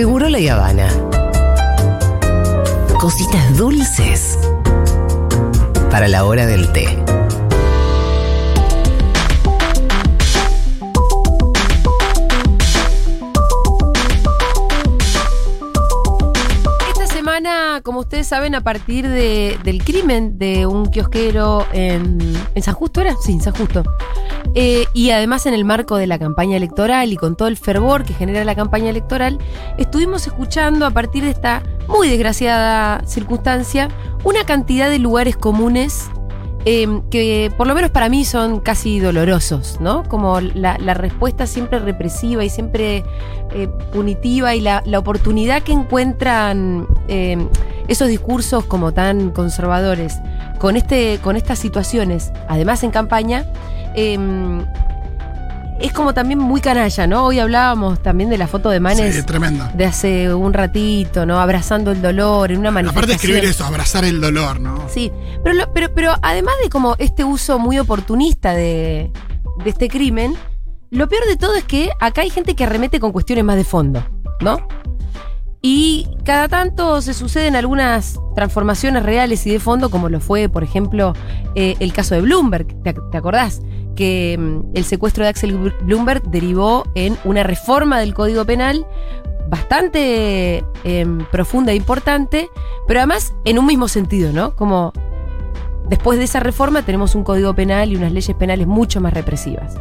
Seguro la Habana. Cositas dulces para la hora del té. Esta semana, como ustedes saben, a partir de- del crimen de un kiosquero en, en San Justo, ¿era? Sí, en San Justo. Eh, y además en el marco de la campaña electoral y con todo el fervor que genera la campaña electoral, estuvimos escuchando a partir de esta muy desgraciada circunstancia una cantidad de lugares comunes eh, que por lo menos para mí son casi dolorosos, ¿no? Como la, respuesta siempre represiva y siempre eh, punitiva y la, oportunidad que encuentran eh, esos discursos como tan conservadores con, este, con estas situaciones, además en campaña, eh, es como también muy canalla, ¿no? Hoy hablábamos también de la foto de Manes Sí, tremendo. de hace un ratito, ¿no? Abrazando el dolor en una Aparte manifestación. de escribir eso, abrazar el dolor, ¿no? Sí, pero, lo- pero, pero además de como este uso muy oportunista de, de este crimen, lo peor de todo es que acá hay gente que arremete con cuestiones más de fondo, ¿no? Y cada tanto se suceden algunas transformaciones reales y de fondo, como lo fue, por ejemplo, eh, el caso de Bloomberg. ¿Te, acordás? Que mm, el secuestro de Axel Bloomberg derivó en una reforma del Código Penal bastante em, profunda e importante, pero además en un mismo sentido, ¿no? Como después de esa reforma tenemos un código penal y unas leyes penales mucho más represivas.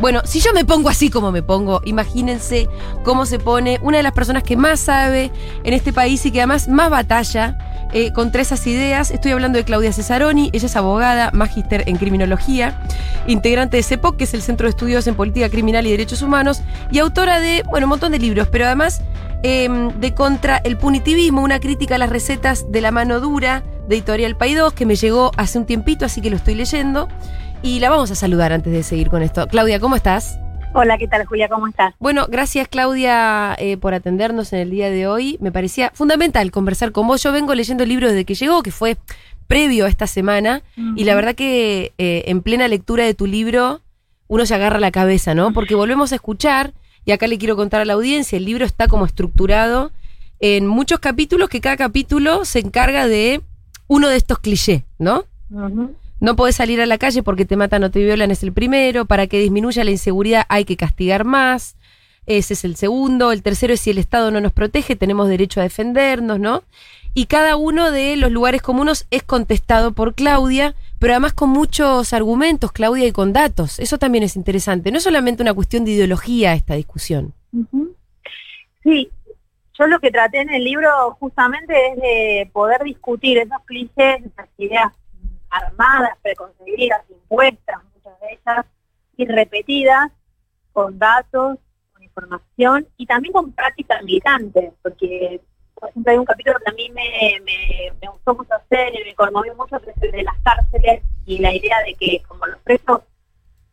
Bueno, si yo me pongo así como me pongo, imagínense cómo se pone una de las personas que más sabe en este país y que además más batalla eh, contra esas ideas. Estoy hablando de Claudia Cesaroni, ella es abogada, magíster en criminología, integrante de CEPOC, que es el Centro de Estudios en Política Criminal y Derechos Humanos, y autora de, bueno, un montón de libros, pero además eh, de Contra el Punitivismo, una crítica a las recetas de la mano dura de Editorial Paidós, que me llegó hace un tiempito, así que lo estoy leyendo. Y la vamos a saludar antes de seguir con esto. Claudia, ¿cómo estás? Hola, ¿qué tal Julia? ¿Cómo estás? Bueno, gracias Claudia eh, por atendernos en el día de hoy. Me parecía fundamental conversar con vos. Yo vengo leyendo el libro desde que llegó, que fue previo a esta semana, y la verdad que eh, en plena lectura de tu libro uno se agarra la cabeza, ¿no? Porque volvemos a escuchar, y acá le quiero contar a la audiencia, el libro está como estructurado en muchos capítulos, que cada capítulo se encarga de uno de estos clichés, ¿no? No podés salir a la calle porque te matan o te violan es el primero. Para que disminuya la inseguridad hay que castigar más. Ese es el segundo. El tercero es si el Estado no nos protege, tenemos derecho a defendernos, ¿no? Y cada uno de los lugares comunes es contestado por Claudia, pero además con muchos argumentos, Claudia, y con datos. Eso también es interesante. No es solamente una cuestión de ideología esta discusión. Sí, yo lo que traté en el libro justamente es de poder discutir esos clichés, esas ideas armadas, preconcebidas, impuestas, muchas de ellas, y repetidas, con datos, con información y también con prácticas militantes, porque por ejemplo hay un capítulo que a mí me, me, me gustó mucho hacer y me conmovió mucho, que es el de las cárceles y la idea de que como los presos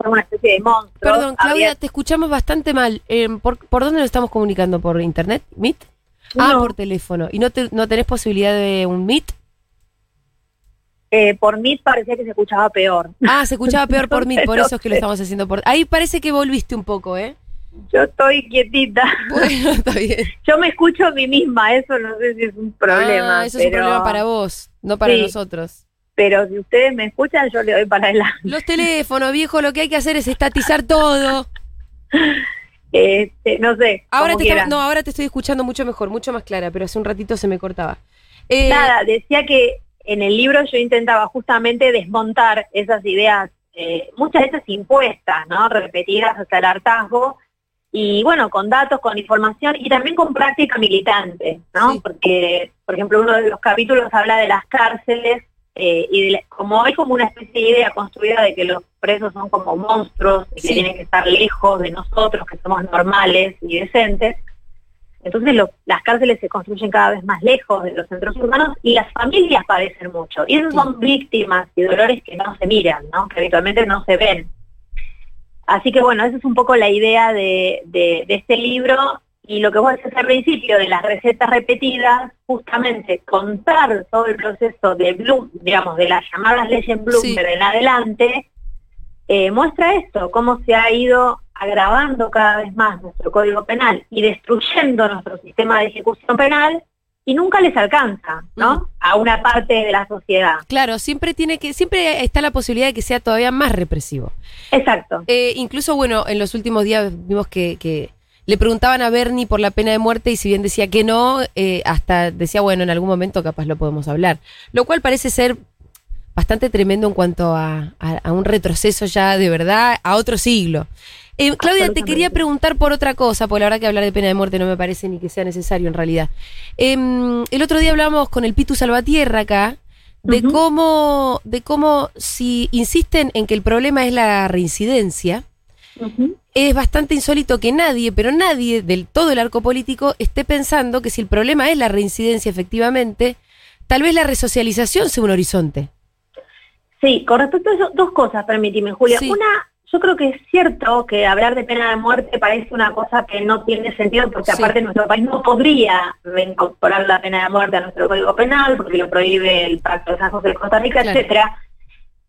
son una especie de monstruos. Perdón, Claudia, te escuchamos bastante mal. Eh, ¿por, por dónde nos estamos comunicando? ¿Por internet? ¿Meet? Ah, No. por teléfono. ¿Y no, te- no tenés posibilidad de un Meet? Eh, por mí parecía que se escuchaba peor. Ah, se escuchaba peor por Meet, por eso es que lo estamos haciendo por... Ahí parece que volviste un poco, ¿eh? Yo estoy quietita. Bueno, está bien. Yo me escucho a mí misma, eso no sé si es un problema. Ah, eso es un problema para vos, no para Sí. nosotros. Pero si ustedes me escuchan, yo le doy para adelante. Los teléfonos, viejo, lo que hay que hacer es estatizar todo. Este, no sé. Ahora te, quieran. no, ahora te estoy escuchando mucho mejor, mucho más clara, pero hace un ratito se me cortaba. Eh, Nada, decía que en el libro yo intentaba justamente desmontar esas ideas, eh, muchas esas impuestas, ¿no? Repetidas hasta el hartazgo, y bueno, con datos, con información y también con práctica militante, ¿no? Sí. Porque, por ejemplo, uno de los capítulos habla de las cárceles eh, y de la- como hay como una especie de idea construida de que los presos son como monstruos y que tienen que estar lejos de nosotros, que somos normales y decentes, entonces lo- las cárceles se construyen cada vez más lejos de los centros urbanos y las familias padecen mucho. Y esas son víctimas y dolores que no se miran, ¿no? que habitualmente no se ven. Así que bueno, esa es un poco la idea de, de- de este libro y lo que vos decís al principio de las recetas repetidas, justamente contar todo el proceso de Bloom, digamos, de las llamadas leyes Bloomberg Sí. en adelante, eh, muestra esto, cómo se ha ido agravando cada vez más nuestro código penal y destruyendo nuestro sistema de ejecución penal y nunca les alcanza, ¿no? A una parte de la sociedad. Claro, siempre tiene que, siempre está la posibilidad de que sea todavía más represivo. Exacto. Eh, incluso, bueno, en los últimos días vimos que, que le preguntaban a Bernie por la pena de muerte y si bien decía que no, eh, hasta decía, bueno, en algún momento capaz lo podemos hablar. Lo cual parece ser bastante tremendo en cuanto a, a- a un retroceso ya de verdad a otro siglo. Eh, Claudia, te quería preguntar por otra cosa, porque la verdad que hablar de pena de muerte no me parece ni que sea necesario en realidad. Em, el otro día hablábamos con el Pitu Salvatierra acá de cómo, de cómo si insisten en que el problema es la reincidencia, es bastante insólito que nadie, pero nadie del todo el arco político esté pensando que si el problema es la reincidencia efectivamente, tal vez la resocialización sea un horizonte. Sí, con respecto a eso, dos cosas, permíteme, Julia. Sí. Una, yo creo que es cierto que hablar de pena de muerte parece una cosa que no tiene sentido porque Sí. aparte nuestro país no podría reincorporar la pena de muerte a nuestro código penal porque lo prohíbe el Pacto de San José de Costa Rica, Claro. etcétera.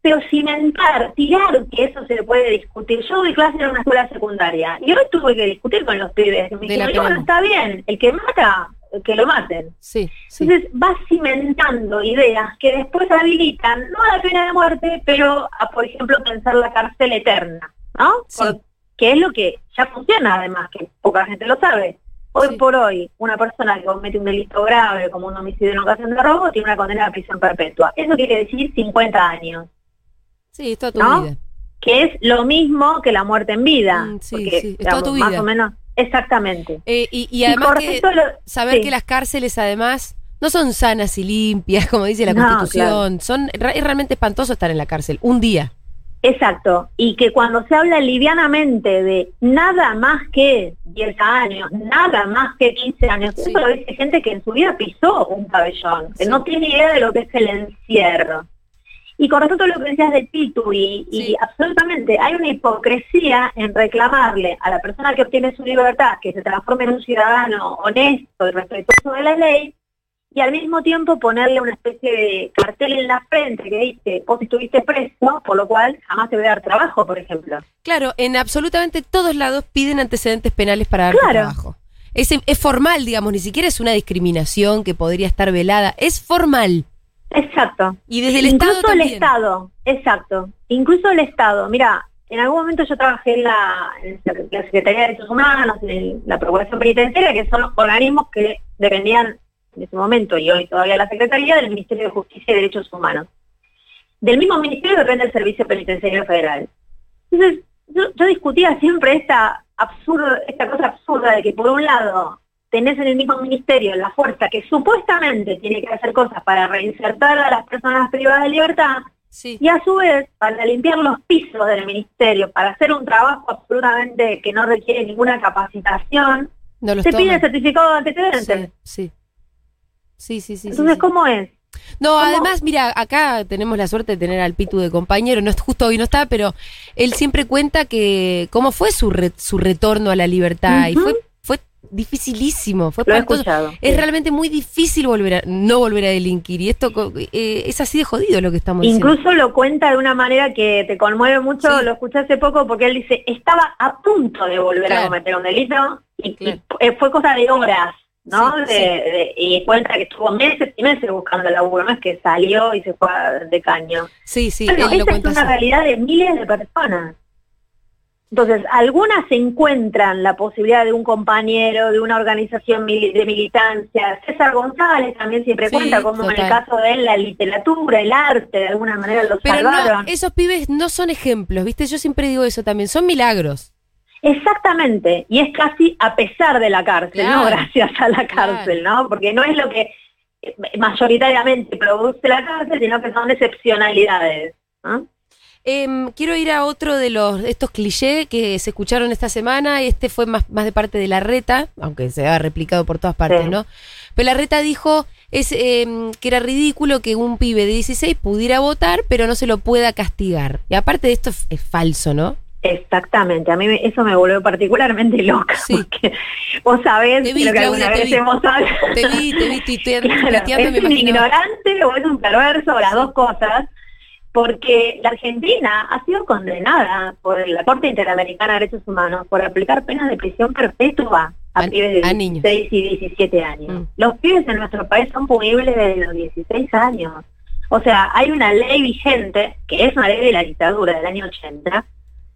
Pero cimentar, tirar que eso se puede discutir. Yo doy clase en una escuela secundaria y hoy tuve que discutir con los pibes. Me dijeron, de está bien, el que mata, que lo maten. Sí, sí. Entonces va cimentando ideas que después habilitan, no a la pena de muerte, pero a, por ejemplo, pensar la cárcel eterna, ¿no? Sí. Por- que es lo que ya funciona, además, que poca gente lo sabe. Hoy por hoy, una persona que comete un delito grave, como un homicidio en ocasión de robo, tiene una condena a prisión perpetua. Eso quiere decir 50 años, Sí, toda tu ¿no? vida. que es lo mismo que la muerte en vida. Mm, sí, porque, sí, es toda tu más vida. o menos, exactamente. Eh, y, además que lo- saber sí. que las cárceles además no son sanas y limpias, como dice la No, Constitución. Son, es realmente espantoso estar en la cárcel. Un día. Exacto, y que cuando se habla livianamente de nada más que 10 años, nada más que 15 años, Sí. eso lo dice gente que en su vida pisó un pabellón, que Sí. no tiene idea de lo que es el encierro. Y con respecto a lo que decías del Pitu, y, y absolutamente hay una hipocresía en reclamarle a la persona que obtiene su libertad que se transforme en un ciudadano honesto y respetuoso de la ley, y al mismo tiempo ponerle una especie de cartel en la frente que dice, vos estuviste preso, por lo cual jamás te voy a dar trabajo, por ejemplo. Claro, en absolutamente todos lados piden antecedentes penales para dar Claro. trabajo. Es, es formal, digamos, ni siquiera es una discriminación que podría estar velada, es formal. Exacto. Y desde el Incluso Estado el Estado, exacto. Incluso el Estado. Mira, en algún momento yo trabajé en la, en la Secretaría de Derechos Humanos, en la Procuración Penitenciaria, que son organismos que dependían en ese momento y hoy todavía la Secretaría del Ministerio de Justicia y Derechos Humanos. Del mismo ministerio depende el Servicio Penitenciario Federal. Entonces, yo, yo discutía siempre esta absurdo, esta cosa absurda de que por un lado tenés en el mismo ministerio la fuerza que supuestamente tiene que hacer cosas para reinsertar a las personas privadas de libertad Sí. y a su vez para limpiar los pisos del ministerio, para hacer un trabajo absolutamente que no requiere ninguna capacitación, No se pide certificado de antecedentes. Sí, sí. Sí, sí, Entonces, sí. ¿cómo es? No, ¿Cómo? además, mira, acá tenemos la suerte de tener al Pitu de compañero, no es justo hoy no está, pero él siempre cuenta que cómo fue su re- su retorno a la libertad y fue dificilísimo, fue Lo he escuchado. Es sí. realmente muy difícil volver a no volver a delinquir y esto eh, es así de jodido lo que estamos diciendo. Incluso lo cuenta de una manera que te conmueve mucho, Sí. lo escuché hace poco porque él dice, estaba a punto de volver Claro. a cometer un delito y, Claro. eh, fue cosa de horas, ¿no? Sí, De- de- y cuenta que estuvo meses y meses buscando laburo, no es que salió y se fue de caño. Sí, sí, Bueno, él lo es una así. realidad de miles de personas. Entonces, algunas encuentran la posibilidad de un compañero, de una organización de militancia. César González también siempre Sí, cuenta como en el caso de él la literatura, el arte, de alguna manera los Pero no, salvaron. esos pibes no son ejemplos, ¿viste? Yo siempre digo eso también, son milagros. Exactamente, y es casi a pesar de la cárcel, Claro. no gracias a la cárcel, ¿no? Porque no es lo que eh, mayoritariamente produce la cárcel, sino que son excepcionalidades. ¿no? Em, quiero ir a otro de los estos clichés que se escucharon esta semana. Este fue más, más de parte de la reta, aunque se ha replicado por todas partes, Sí. ¿no? Pero la reta dijo es, em, que era ridículo que un pibe de 16 pudiera votar, pero no se lo pueda castigar. Y aparte de esto es, es falso, ¿no? Exactamente, a mí eso me volvió particularmente loca, Sí. porque vos sabés Te vi, lo que Claudia, alguna vez vi. hemos hablado. Te vi, te vi tuiteando, Claro, me es un ignorante o es un perverso, las dos cosas. Porque la Argentina ha sido condenada por la Corte Interamericana de Derechos Humanos por aplicar penas de prisión perpetua a, A- pibes de a niños. 16 y 17 años. Mm. Los pibes en nuestro país son punibles desde los 16 años. O sea, hay una ley vigente, que es una ley de la dictadura del año 80,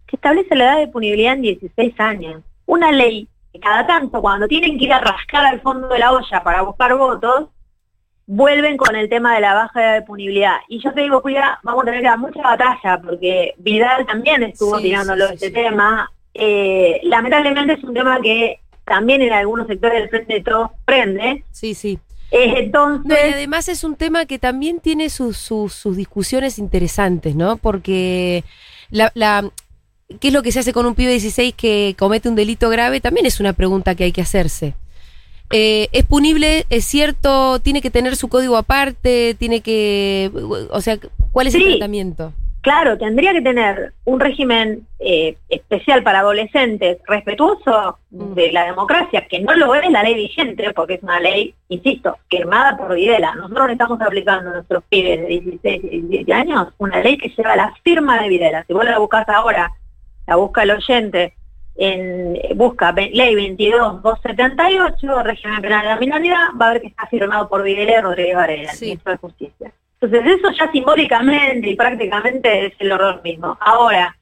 que establece la edad de punibilidad en 16 años. Una ley que cada tanto, cuando tienen que ir a rascar al fondo de la olla para buscar votos, vuelven con el tema de la baja de punibilidad. Y yo te digo, cuida, vamos a tener que dar mucha batalla, porque Vidal también estuvo Sí, tirándolo sí, este sí. tema. Eh, lamentablemente es un tema que también en algunos sectores del Frente de Todos prende. Sí, sí. Eh, No, y entonces, además es un tema que también tiene sus, sus, sus discusiones interesantes, ¿no? Porque la, la, ¿qué es lo que se hace con un pibe de 16 que comete un delito grave? También es una pregunta que hay que hacerse. Eh, ¿Es punible? ¿Es cierto? ¿Tiene que tener su código aparte? ¿Tiene que...? O sea, ¿cuál es el tratamiento? claro, tendría que tener un régimen eh, especial para adolescentes respetuoso Mm. de la democracia, que no lo es la ley vigente, porque es una ley, insisto, firmada por Videla. Nosotros le estamos aplicando a nuestros pibes de 16 y 17 años una ley que lleva la firma de Videla. Si vos la buscas ahora, la busca el oyente, en, busca ley 22278, régimen penal de la minoridad, va a ver que está firmado por Videla y Rodríguez Varela, el ministro de Justicia. Entonces eso ya simbólicamente y prácticamente es el horror mismo. Ahora,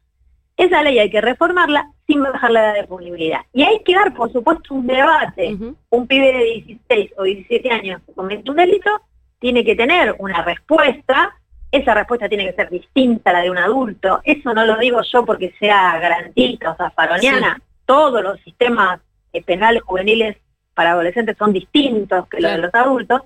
esa ley hay que reformarla sin bajar la edad de punibilidad. Y hay que dar, por supuesto, un debate. Un pibe de 16 o 17 años que comete un delito tiene que tener una respuesta. Esa respuesta tiene que ser distinta a la de un adulto. Eso no lo digo yo porque sea garantista o zafaroniana. Todos los sistemas eh, penales juveniles para adolescentes son distintos que los de los adultos.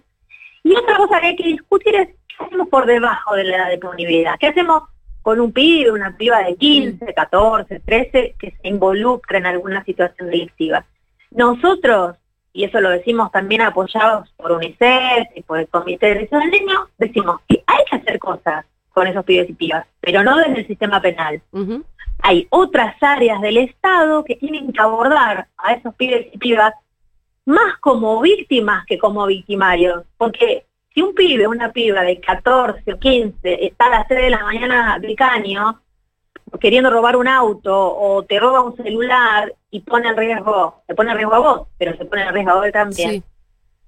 Y otra cosa que hay que discutir es qué hacemos por debajo de la edad de punibilidad. ¿Qué hacemos con un pibe, una piba de 15, 14, 13 que se involucra en alguna situación delictiva? Nosotros, y eso lo decimos también apoyados por UNICEF y por el Comité de Derechos del Niño, decimos que hay que hacer cosas con esos pibes y pibas, pero no desde el sistema penal hay otras áreas del Estado que tienen que abordar a esos pibes y pibas más como víctimas que como victimarios. Porque si un pibe, una piba de 14 o 15 está a las 3 de la mañana del caño queriendo robar un auto o te roba un celular y pone en riesgo, te pone en riesgo a vos, pero se pone en riesgo a él también Sí.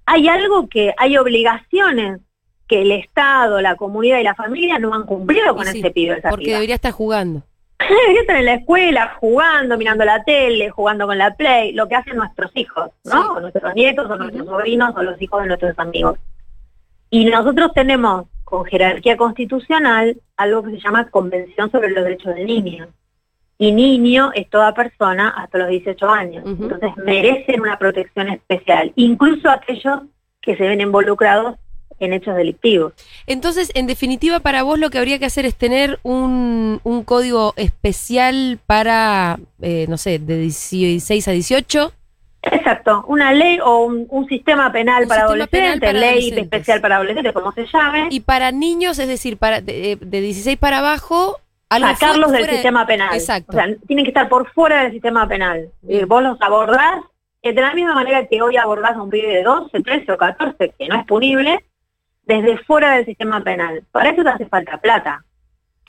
hay algo que hay obligaciones que el Estado, la comunidad y la familia no han cumplido con sí, ese pibe. esa Porque piba. debería estar jugando. Debería estar en la escuela, jugando, mirando la tele, jugando con la Play, lo que hacen nuestros hijos, ¿no? Sí. O nuestros nietos, o nuestros sobrinos, o los hijos de nuestros amigos. Y nosotros tenemos, con jerarquía constitucional, algo que se llama Convención sobre los Derechos del Niño. Y niño es toda persona hasta los 18 años. Entonces merecen una protección especial, incluso aquellos que se ven involucrados en hechos delictivos. Entonces, en definitiva, para vos lo que habría que hacer es tener un, un código especial para, eh, no sé, de 16 a 18. Exacto, una ley o un, un sistema penal Un para sistema penal adolescentes, para ley adolescentes. especial para adolescentes, como se llame, Y para niños, es decir, para de, de 16 para abajo, sacarlos del sistema penal. Exacto. O sea, tienen que estar por fuera del sistema penal. Eh, vos los abordás de la misma manera que hoy abordás a un pibe de 12, 13 o 14, que no es punible, desde fuera del sistema penal. Para eso te hace falta plata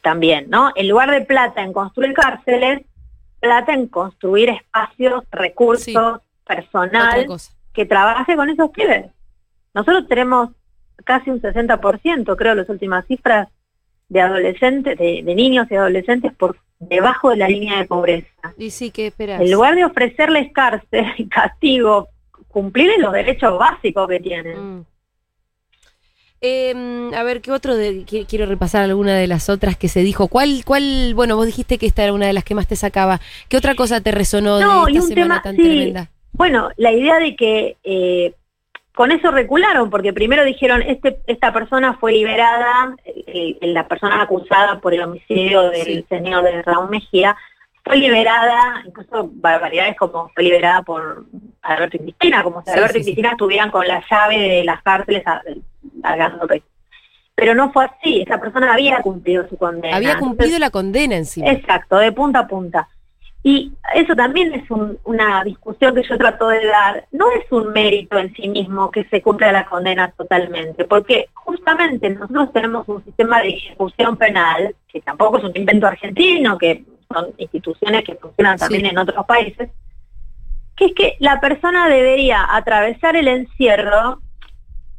también, ¿no? En lugar de plata en construir cárceles, plata en construir espacios, recursos, Sí. personal que trabaje con esos pibes. Nosotros tenemos casi un 60%, creo, las últimas cifras de adolescentes, de, de niños y adolescentes por debajo de la línea de pobreza. Y sí, ¿qué esperas? En lugar de ofrecerles cárcel y castigo, cumplirles los derechos básicos que tienen. Mm. Eh, a ver, ¿qué otro? De, qui- quiero repasar alguna de las otras que se dijo. ¿Cuál, cuál? Bueno, vos dijiste que esta era una de las que más te sacaba. ¿Qué otra cosa te resonó No, de y esta un semana tema- tan sí. tremenda? Bueno, la idea de que eh, con eso recularon, porque primero dijeron, este, esta persona fue liberada, eh, la persona acusada por el homicidio del Sí. señor de Raúl Mejía, fue liberada, incluso barbaridades como fue liberada por Alberto y Cristina, como si Sí, Alberto sí, y Cristina estuvieran con la llave de las cárceles largando. Pero no fue así, esa persona había cumplido su condena. Había Entonces, cumplido la condena encima. Exacto, de punta a punta. Y eso también es un- una discusión que yo trato de dar. No es un mérito en sí mismo que se cumpla la condena totalmente, porque justamente nosotros tenemos un sistema de ejecución penal, que tampoco es un invento argentino, que son instituciones que funcionan también Sí. en otros países, que es que la persona debería atravesar el encierro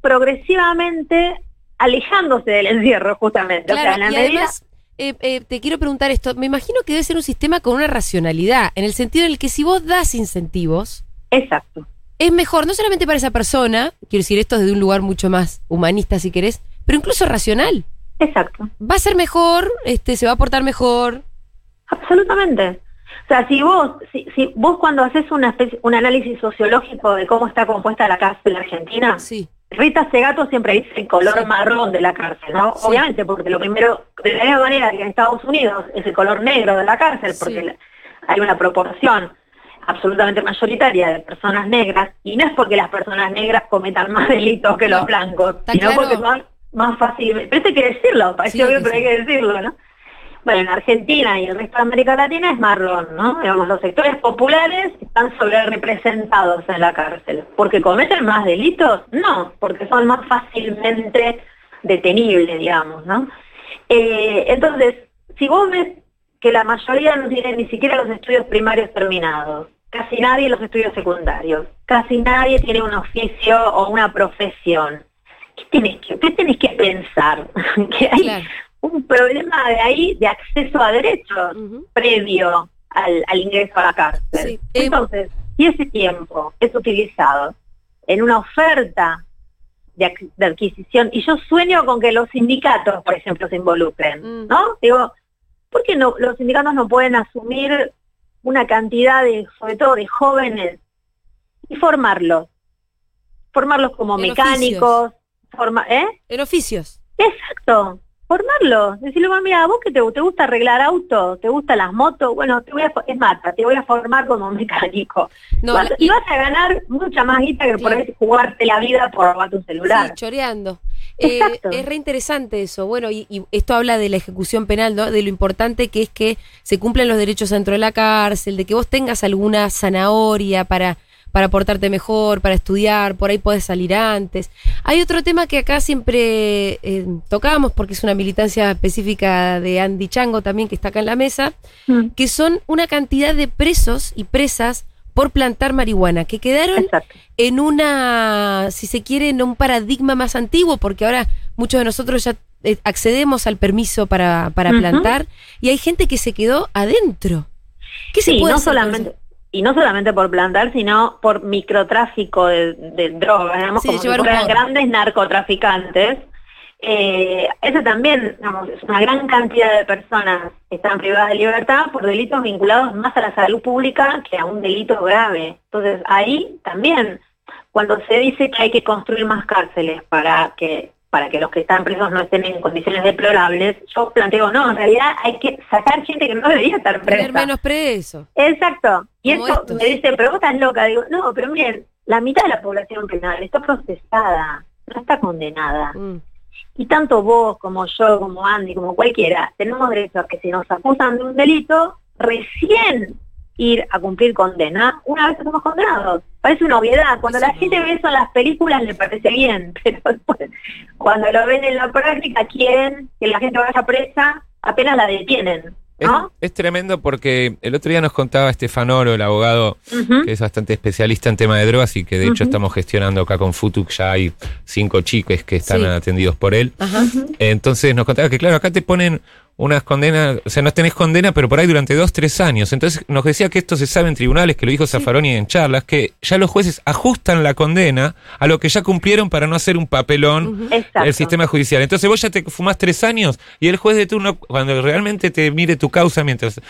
progresivamente alejándose del encierro, justamente. o sea, en la y medida... además, eh, eh, te quiero preguntar esto. Me imagino que debe ser un sistema con una racionalidad, en el sentido en el que si vos das incentivos, Exacto. es mejor, no solamente para esa persona, quiero decir esto desde un lugar mucho más humanista si querés, pero incluso racional. Exacto. Va a ser mejor, este, se va a portar mejor. Absolutamente. O sea, si vos, si, si vos cuando haces una especie- un análisis sociológico de cómo está compuesta la cárcel argentina, Sí. Rita Segato siempre dice el color marrón de la cárcel, ¿no? Sí. Obviamente, porque lo primero, de la misma manera que en Estados Unidos es el color negro de la cárcel, porque Sí. hay una proporción absolutamente mayoritaria de personas negras, y no es porque las personas negras cometan más delitos que los blancos, sino claro. porque son más fáciles. Pero esto hay que decirlo, parece Sí, obvio, que pero hay que decirlo, ¿no? Bueno, en Argentina y el resto de América Latina es marrón, ¿no? Digamos, los sectores populares están sobre representados en la cárcel. ¿Porque cometen más delitos? No, porque son más fácilmente detenibles, digamos, ¿no? Eh, entonces, si vos ves que la mayoría no tiene ni siquiera los estudios primarios terminados, casi nadie los estudios secundarios, casi nadie tiene un oficio o una profesión, ¿qué tenés que, pensar? un problema de ahí de acceso a derechos previo al, al ingreso a la cárcel. Sí, eh, Entonces, si ese tiempo es utilizado en una oferta de, adquisición, y yo sueño con que los sindicatos, por ejemplo, se involucren, Mm. ¿no? Digo, ¿por qué no, los sindicatos no pueden asumir una cantidad de, sobre todo de jóvenes, y formarlos? Formarlos como En mecánicos, forma, ¿eh? En oficios. Exacto, formarlo. Decirle, bueno, mira, vos que te, te gusta arreglar autos, te gustan las motos, bueno, te voy a, es mata, te voy a formar como mecánico. No, Vas- y vas a ganar mucha más guita que por Claro. ahí jugarte la vida por robar tu celular. Sí, choreando. Eh, Exacto. es re interesante eso. Bueno, y, y esto habla de la ejecución penal, ¿no? De lo importante que es que se cumplan los derechos dentro de la cárcel, de que vos tengas alguna zanahoria para, para portarte mejor, para estudiar, por ahí podés salir antes. Hay otro tema que acá siempre eh, tocamos, porque es una militancia específica de Andy Chango también, que está acá en la mesa, Mm, que son una cantidad de presos y presas por plantar marihuana, que quedaron Exacto. en una, si se quiere, en un paradigma más antiguo, porque ahora muchos de nosotros ya eh, accedemos al permiso para, para plantar y hay gente que se quedó adentro. ¿Qué se Sí, puede no hacer solamente? Y no solamente por plantar, sino por microtráfico de, de drogas, digamos, Sí, como si fueran grandes narcotraficantes. Eh, eso también, digamos, es una gran cantidad de personas que están privadas de libertad por delitos vinculados más a la salud pública que a un delito grave. Entonces, ahí también, cuando se dice que hay que construir más cárceles para que para que los que están presos no estén en condiciones deplorables, yo planteo, no, en realidad hay que sacar gente que no debería estar presa. Tener menos presos. Exacto. Y Como esto estos. me dice, pero vos estás loca. Digo, no, pero miren, la mitad de la población penal está procesada, no está condenada. Mm. Y tanto vos como yo, como Andy, como cualquiera, tenemos derecho a que si nos acusan de un delito, recién ir a cumplir condena una vez que somos condenados. Parece una obviedad. Cuando la no. gente ve eso en las películas le parece bien, pero después, cuando lo ven en la práctica quieren que la gente vaya presa, apenas la detienen. Es, ¿no? es tremendo porque el otro día nos contaba Estefan Oro, el abogado que es bastante especialista en tema de drogas y que de hecho estamos gestionando acá con Futuc, ya hay cinco chiques que están Sí. atendidos por él. Entonces nos contaba que, claro, acá te ponen unas condenas, o sea, no tenés condena, pero por ahí durante dos, tres años. Entonces nos decía que esto se sabe en tribunales, que lo dijo Zaffaroni en charlas, que ya los jueces ajustan la condena a lo que ya cumplieron para no hacer un papelón el sistema judicial. Entonces vos ya te fumás tres años y el juez de turno, cuando realmente te mire tu causa mientras...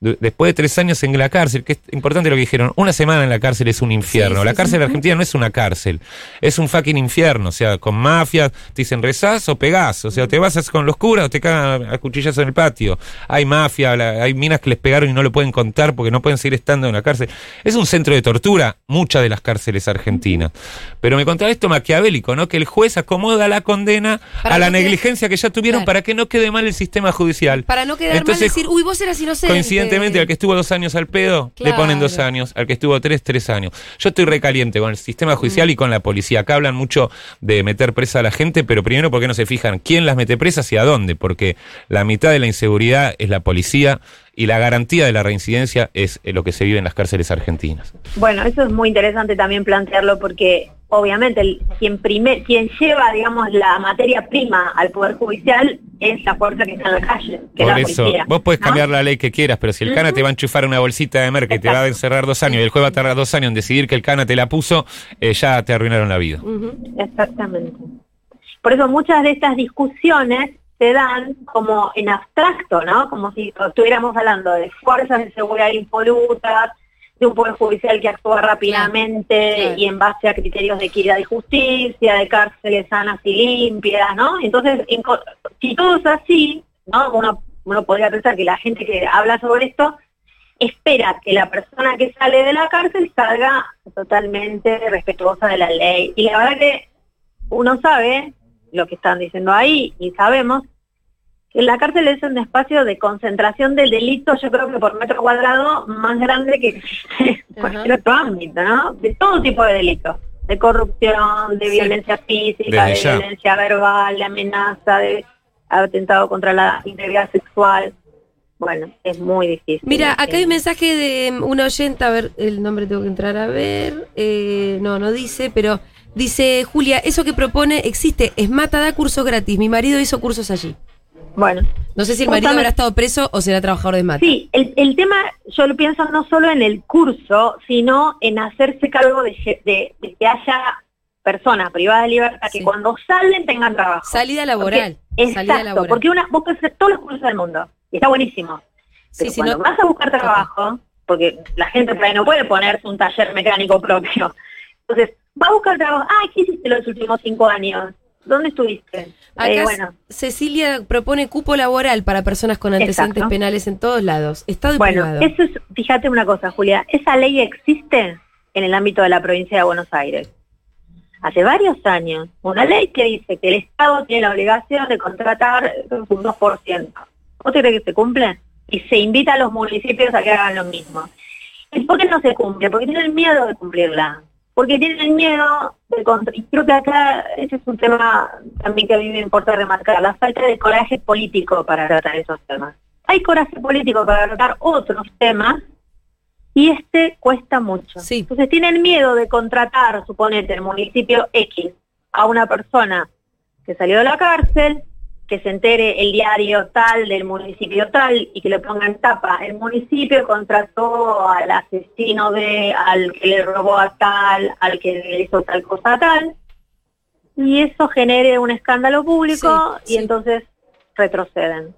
de- Después de tres años en la cárcel, que es importante lo que dijeron, una semana en la cárcel es un infierno. Sí, sí, la sí. cárcel argentina no es una cárcel, es un fucking infierno. O sea, con mafias, te dicen rezás o pegás. O sea, te vas con los curas o te cagan a cuchillas en el patio. Hay mafia, la- hay minas que les pegaron y no lo pueden contar porque no pueden seguir estando en la cárcel. Es un centro de tortura, muchas de las cárceles argentinas. Pero me contaba esto maquiavélico, ¿no? Que el juez acomoda la condena a la negligencia que ya tuvieron Claro. para que no quede mal el sistema judicial. Para no quedar mal Entonces, decir, uy, vos eras inocente. Evidentemente, al que estuvo dos años al pedo, le ponen dos años. Al que estuvo tres, tres años. Yo estoy recaliente con el sistema judicial y con la policía. Acá hablan mucho de meter presa a la gente, pero primero, ¿por qué no se fijan quién las mete presas y a dónde? Porque la mitad de la inseguridad es la policía y la garantía de la reincidencia es eh, lo que se vive en las cárceles argentinas. Bueno, eso es muy interesante también plantearlo porque obviamente el- quien, primer, quien lleva, digamos, la materia prima al Poder Judicial es la fuerza que está en la calle, que es Por la eso, policía. vos podés ¿no? cambiar la ley que quieras, pero si el cana te va a enchufar una bolsita de merca y te va a encerrar dos años y el juez va a tardar dos años en decidir que el cana te la puso, eh, ya te arruinaron la vida. Exactamente. Por eso muchas de estas discusiones se dan como en abstracto, ¿no? Como si estuviéramos hablando de fuerzas de seguridad impolutas, de un poder judicial que actúa rápidamente Claro. y en base a criterios de equidad y justicia, de cárceles sanas y limpias, ¿no? Entonces, en si todo es así, ¿no? Uno, uno podría pensar que la gente que habla sobre esto espera que la persona que sale de la cárcel salga totalmente respetuosa de la ley. Y la verdad que uno sabe lo que están diciendo ahí y sabemos la cárcel es un espacio de concentración del delito, yo creo que por metro cuadrado más grande que cualquier otro ámbito, ¿no? De todo tipo de delitos, de corrupción, de Sí. violencia física, Desde de ya. violencia verbal, de amenaza, de atentado contra la integridad sexual. Bueno, es muy difícil. Mira, acá hay un mensaje de mm, una oyente, a ver, el nombre tengo que entrar a ver. eh, no, no dice, pero dice Julia, eso que propone existe, es Mata da cursos gratis. Mi marido hizo cursos allí. Bueno, No sé si el marido habrá estado preso o será trabajador de Mata. Sí, el, el tema yo lo pienso no solo en el curso, sino en hacerse cargo de, que- de- de que haya personas privadas de libertad Sí. que cuando salen tengan trabajo. Salida laboral. Porque- salida exacto, laboral. porque una, vos puedes hacer todos los cursos del mundo y está buenísimo. Sí, si no- vas a buscar trabajo, porque la gente por ahí no puede ponerse un taller mecánico propio. Entonces, va a buscar trabajo. Ah, ¿qué hiciste los últimos cinco años? ¿Dónde estuviste? Acá Eh, bueno, Cecilia propone cupo laboral para personas con antecedentes Exacto. penales en todos lados, Estado y Bueno, privado. eso es, fíjate una cosa, Julia, esa ley existe en el ámbito de la provincia de Buenos Aires. Hace varios años, una ley que dice que el Estado tiene la obligación de contratar un 2%. ¿Vos te crees que se cumple? Y se invita a los municipios a que hagan lo mismo. ¿Y por qué no se cumple? Porque tienen miedo de cumplirla. Porque tienen miedo de Y creo que acá ese es un tema también que a mí me importa remarcar, la falta de coraje político para tratar esos temas. Hay coraje político para tratar otros temas y este cuesta mucho. Sí. Entonces tienen miedo de contratar, suponete, el municipio X a una persona que salió de la cárcel, que se entere el diario tal del municipio tal y que le pongan tapa. El municipio contrató al asesino de, al que le robó a tal, al que le hizo tal cosa tal. Y eso genere un escándalo público Sí, y sí. entonces retroceden.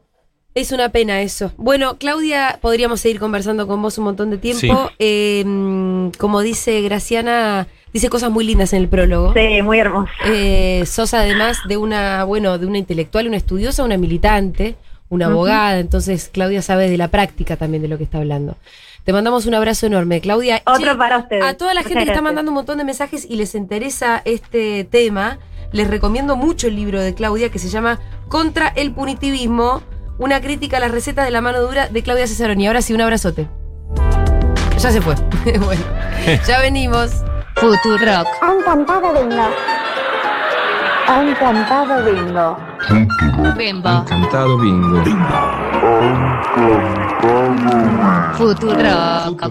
Es una pena eso. Bueno, Claudia, podríamos seguir conversando con vos un montón de tiempo. Eh, mm, como dice Graciana, dice cosas muy lindas en el prólogo. Sí, muy hermoso. Eh, sos además de una, bueno, de una intelectual, una estudiosa, una militante, una abogada. Entonces, Claudia sabe de la práctica también de lo que está hablando. Te mandamos un abrazo enorme, Claudia. Otro Che, para ustedes. A toda la Muchas gente que está mandando un montón de mensajes y les interesa este tema, les recomiendo mucho el libro de Claudia que se llama Contra el punitivismo, una crítica a las recetas de la mano dura de Claudia Cesaroni. Ahora sí, un abrazote. Ya se fue. bueno, ya venimos. Futurock. Han cantado bingo. Han cantado bingo. Bimbo. Encantado bingo. Futurock.